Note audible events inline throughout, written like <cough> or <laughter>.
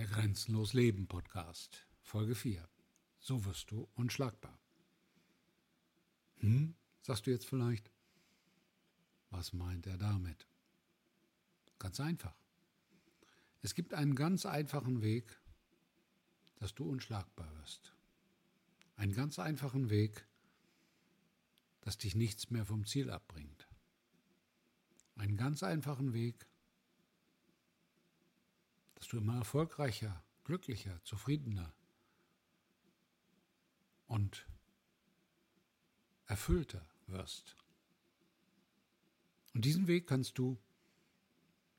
Der Grenzenlos Leben Podcast, Folge 4. So wirst du unschlagbar. Hm, sagst du jetzt vielleicht? Was meint er damit? Ganz einfach. Es gibt einen ganz einfachen Weg, dass du unschlagbar wirst. Einen ganz einfachen Weg, dass dich nichts mehr vom Ziel abbringt. Einen ganz einfachen Weg, dass du immer erfolgreicher, glücklicher, zufriedener und erfüllter wirst. Und diesen Weg kannst du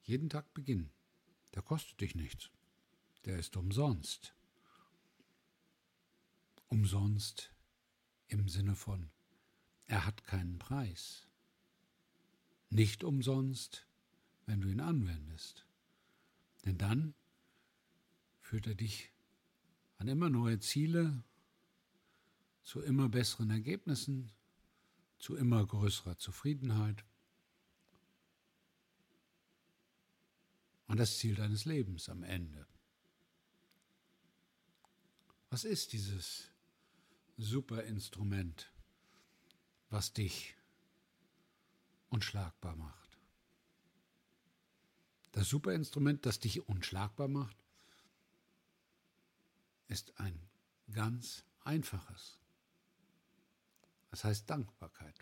jeden Tag beginnen. Der kostet dich nichts. Der ist umsonst. Umsonst im Sinne von, er hat keinen Preis. Nicht umsonst, wenn du ihn anwendest. Denn dann führt er dich an immer neue Ziele, zu immer besseren Ergebnissen, zu immer größerer Zufriedenheit. Und das Ziel deines Lebens am Ende. Was ist dieses super Instrument, was dich unschlagbar macht? Das Superinstrument, das dich unschlagbar macht, ist ein ganz einfaches. Das heißt Dankbarkeit.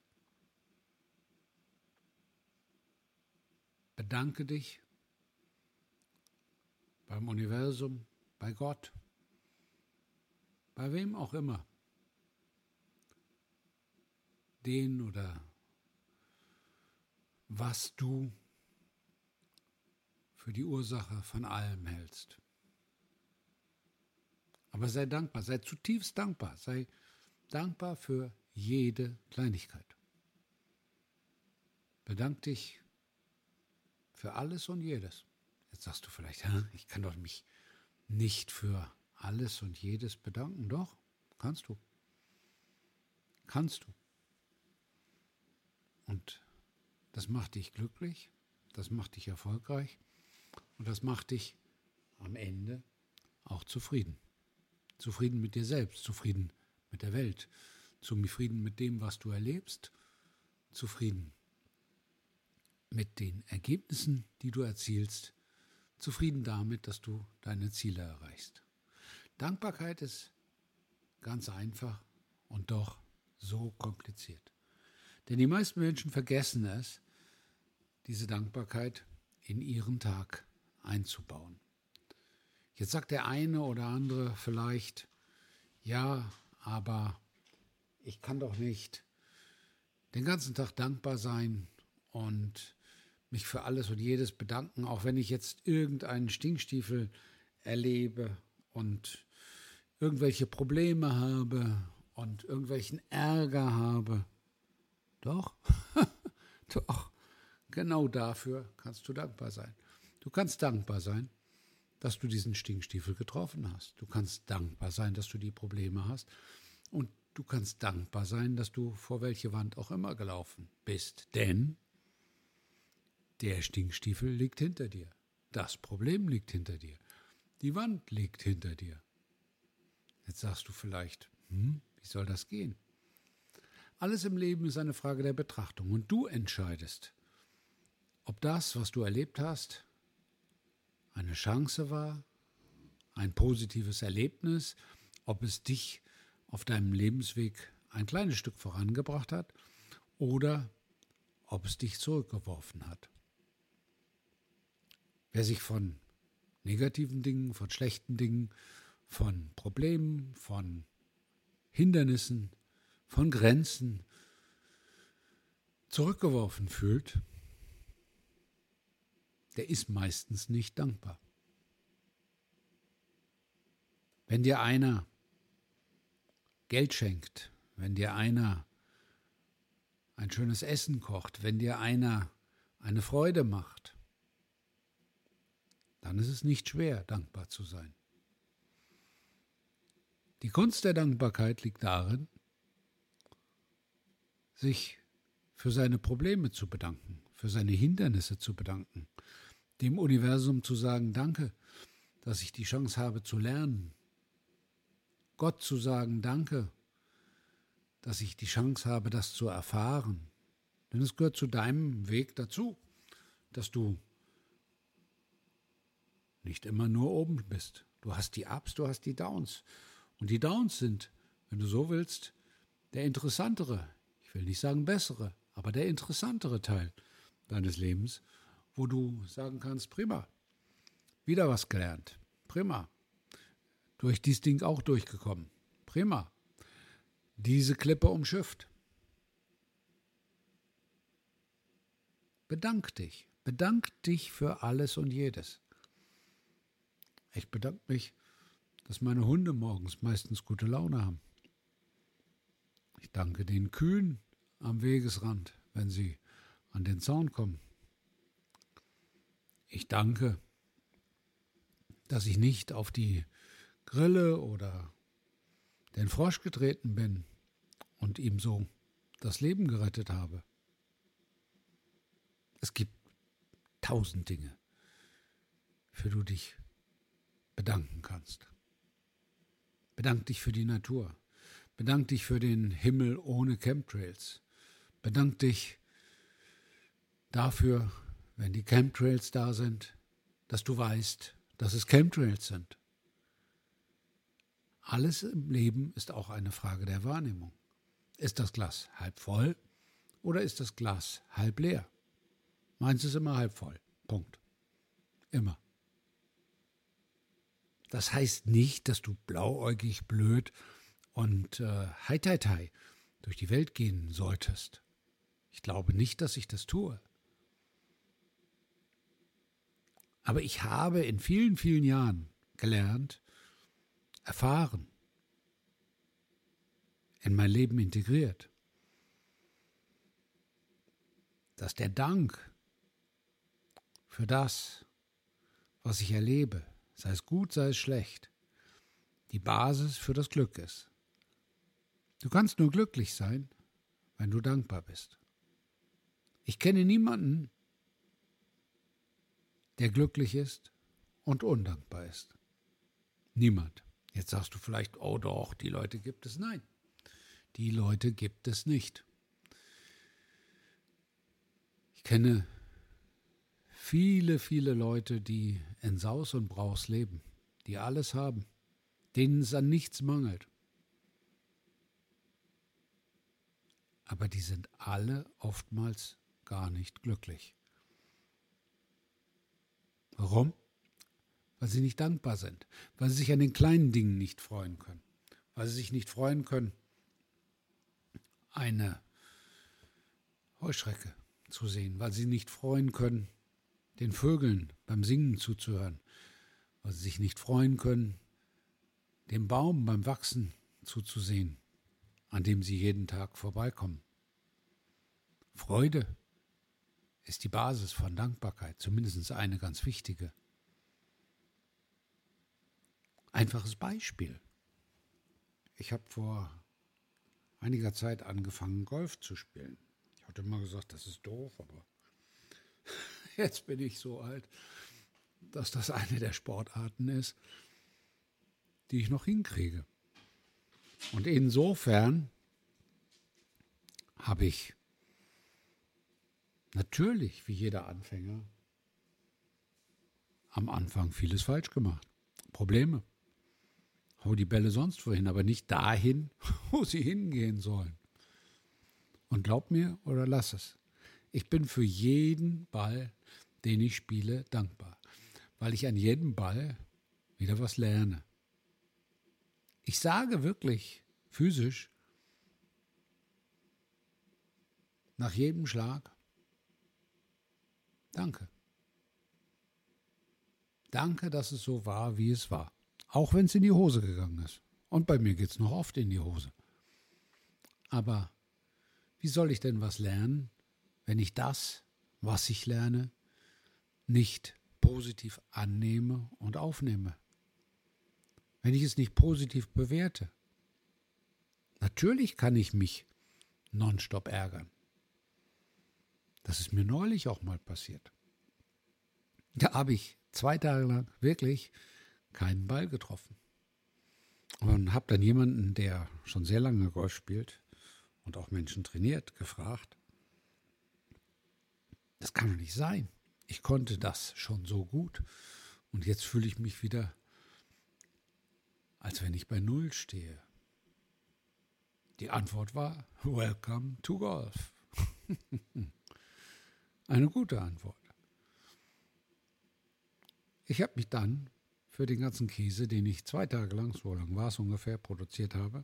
Bedanke dich beim Universum, bei Gott, bei wem auch immer, den oder was du für die Ursache von allem hältst. Aber sei dankbar, sei zutiefst dankbar, sei dankbar für jede Kleinigkeit. Bedank dich für alles und jedes. Jetzt sagst du vielleicht, ich kann doch mich nicht für alles und jedes bedanken. Doch, kannst du. Kannst du. Und das macht dich glücklich, das macht dich erfolgreich und das macht dich am Ende auch zufrieden. Zufrieden mit dir selbst, zufrieden mit der Welt, zufrieden mit dem, was du erlebst, zufrieden mit den Ergebnissen, die du erzielst, zufrieden damit, dass du deine Ziele erreichst. Dankbarkeit ist ganz einfach und doch so kompliziert. Denn die meisten Menschen vergessen es, diese Dankbarkeit in ihren Tag einzubauen. Jetzt sagt der eine oder andere vielleicht, ja, aber ich kann doch nicht den ganzen Tag dankbar sein und mich für alles und jedes bedanken, auch wenn ich jetzt irgendeinen Stinkstiefel erlebe und irgendwelche Probleme habe und irgendwelchen Ärger habe. Doch, <laughs> doch, genau dafür kannst du dankbar sein. Du kannst dankbar sein, dass du diesen Stinkstiefel getroffen hast. Du kannst dankbar sein, dass du die Probleme hast. Und du kannst dankbar sein, dass du vor welche Wand auch immer gelaufen bist. Denn der Stinkstiefel liegt hinter dir. Das Problem liegt hinter dir. Die Wand liegt hinter dir. Jetzt sagst du vielleicht, hm, wie soll das gehen? Alles im Leben ist eine Frage der Betrachtung und du entscheidest, ob das, was du erlebt hast, eine Chance war, ein positives Erlebnis, ob es dich auf deinem Lebensweg ein kleines Stück vorangebracht hat oder ob es dich zurückgeworfen hat. Wer sich von negativen Dingen, von schlechten Dingen, von Problemen, von Hindernissen, von Grenzen zurückgeworfen fühlt, der ist meistens nicht dankbar. Wenn dir einer Geld schenkt, wenn dir einer ein schönes Essen kocht, wenn dir einer eine Freude macht, dann ist es nicht schwer, dankbar zu sein. Die Kunst der Dankbarkeit liegt darin, sich für seine Probleme zu bedanken, für seine Hindernisse zu bedanken, dem Universum zu sagen, danke, dass ich die Chance habe zu lernen. Gott zu sagen, danke, dass ich die Chance habe, das zu erfahren. Denn es gehört zu deinem Weg dazu, dass du nicht immer nur oben bist. Du hast die Ups, du hast die Downs. Und die Downs sind, wenn du so willst, der interessantere, ich will nicht sagen bessere, aber der interessantere Teil deines Lebens, wo du sagen kannst, prima, wieder was gelernt, prima, durch dieses Ding auch durchgekommen, prima, diese Klippe umschifft. Bedank dich, bedank dich für alles und jedes. Ich bedanke mich, dass meine Hunde morgens meistens gute Laune haben. Ich danke den Kühen am Wegesrand, wenn sie an den Zaun kommen. Ich danke, dass ich nicht auf die Grille oder den Frosch getreten bin und ihm so das Leben gerettet habe. Es gibt tausend Dinge, für die du dich bedanken kannst. Bedank dich für die Natur. Bedank dich für den Himmel ohne Chemtrails. Bedank dich dafür, wenn die Chemtrails da sind, dass du weißt, dass es Chemtrails sind. Alles im Leben ist auch eine Frage der Wahrnehmung. Ist das Glas halb voll oder ist das Glas halb leer? Meins ist immer halb voll. Punkt. Immer. Das heißt nicht, dass du blauäugig, blöd und äh, heiteitai durch die Welt gehen solltest. Ich glaube nicht, dass ich das tue. Aber ich habe in vielen, vielen Jahren gelernt, erfahren, in mein Leben integriert, dass der Dank für das, was ich erlebe, sei es gut, sei es schlecht, die Basis für das Glück ist. Du kannst nur glücklich sein, wenn du dankbar bist. Ich kenne niemanden, der glücklich ist und undankbar ist. Niemand. Jetzt sagst du vielleicht, oh doch, die Leute gibt es. Nein, die Leute gibt es nicht. Ich kenne viele, viele Leute, die in Saus und Braus leben, die alles haben, denen es an nichts mangelt. Aber die sind alle oftmals gar nicht glücklich. Warum? Weil sie nicht dankbar sind, weil sie sich an den kleinen Dingen nicht freuen können, weil sie sich nicht freuen können, eine Heuschrecke zu sehen, weil sie nicht freuen können, den Vögeln beim Singen zuzuhören, weil sie sich nicht freuen können, dem Baum beim Wachsen zuzusehen, an dem sie jeden Tag vorbeikommen. Freude ist die Basis von Dankbarkeit, zumindest eine ganz wichtige. Einfaches Beispiel. Ich habe vor einiger Zeit angefangen, Golf zu spielen. Ich hatte immer gesagt, das ist doof, aber <laughs> Jetzt bin ich so alt, dass das eine der Sportarten ist, die ich noch hinkriege. Und insofern habe ich natürlich, wie jeder Anfänger, am Anfang vieles falsch gemacht. Probleme. Hau die Bälle sonst wohin, aber nicht dahin, <laughs> wo sie hingehen sollen. Und glaub mir oder lass es. Ich bin für jeden Ball den ich spiele, dankbar, weil ich an jedem Ball wieder was lerne. Ich sage wirklich physisch nach jedem Schlag Danke. Danke, dass es so war, wie es war. Auch wenn es in die Hose gegangen ist. Und bei mir geht es noch oft in die Hose. Aber wie soll ich denn was lernen, wenn ich das, was ich lerne, nicht positiv annehme und aufnehme. Wenn ich es nicht positiv bewerte. Natürlich kann ich mich nonstop ärgern. Das ist mir neulich auch mal passiert. Da habe ich zwei Tage lang wirklich keinen Ball getroffen. Und habe dann jemanden, der schon sehr lange Golf spielt und auch Menschen trainiert, gefragt, das kann doch nicht sein. Ich konnte das schon so gut und jetzt fühle ich mich wieder, als wenn ich bei Null stehe. Die Antwort war, Welcome to Golf. <laughs> Eine gute Antwort. Ich habe mich dann für den ganzen Käse, den ich zwei Tage lang, so lang war es ungefähr, produziert habe,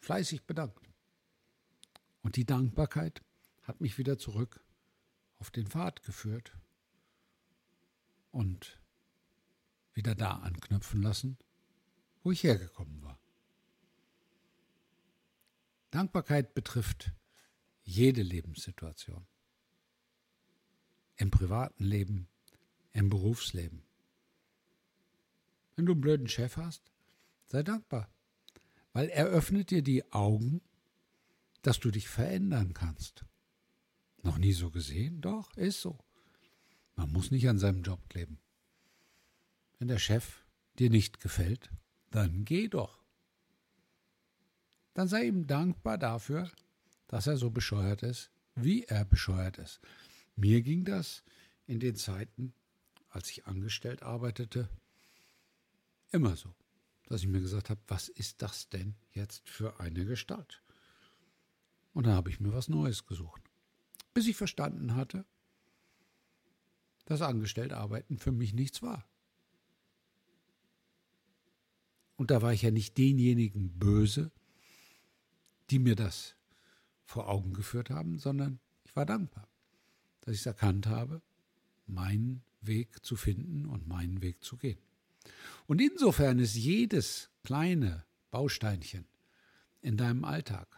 fleißig bedankt. Und die Dankbarkeit hat mich wieder zurück auf den Pfad geführt und wieder da anknüpfen lassen, wo ich hergekommen war. Dankbarkeit betrifft jede Lebenssituation. Im privaten Leben, im Berufsleben. Wenn du einen blöden Chef hast, sei dankbar, weil er öffnet dir die Augen, dass du dich verändern kannst. Noch nie so gesehen? Doch, ist so. Man muss nicht an seinem Job kleben. Wenn der Chef dir nicht gefällt, dann geh doch. Dann sei ihm dankbar dafür, dass er so bescheuert ist, wie er bescheuert ist. Mir ging das in den Zeiten, als ich angestellt arbeitete, immer so, dass ich mir gesagt habe, was ist das denn jetzt für eine Gestalt? Und dann habe ich mir was Neues gesucht, bis ich verstanden hatte, dass Angestelltarbeiten für mich nichts war. Und da war ich ja nicht denjenigen böse, die mir das vor Augen geführt haben, sondern ich war dankbar, dass ich es erkannt habe, meinen Weg zu finden und meinen Weg zu gehen. Und insofern ist jedes kleine Bausteinchen in deinem Alltag,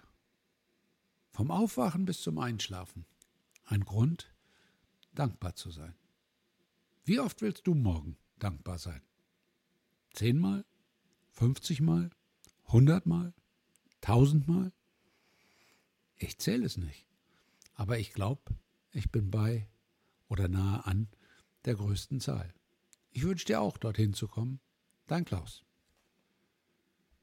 vom Aufwachen bis zum Einschlafen, ein Grund, dankbar zu sein. Wie oft willst du morgen dankbar sein? Zehnmal? Fünfzigmal? Hundertmal? Tausendmal? Ich zähle es nicht. Aber ich glaube, ich bin bei oder nahe an der größten Zahl. Ich wünsche dir auch, dorthin zu kommen. Dein Klaus.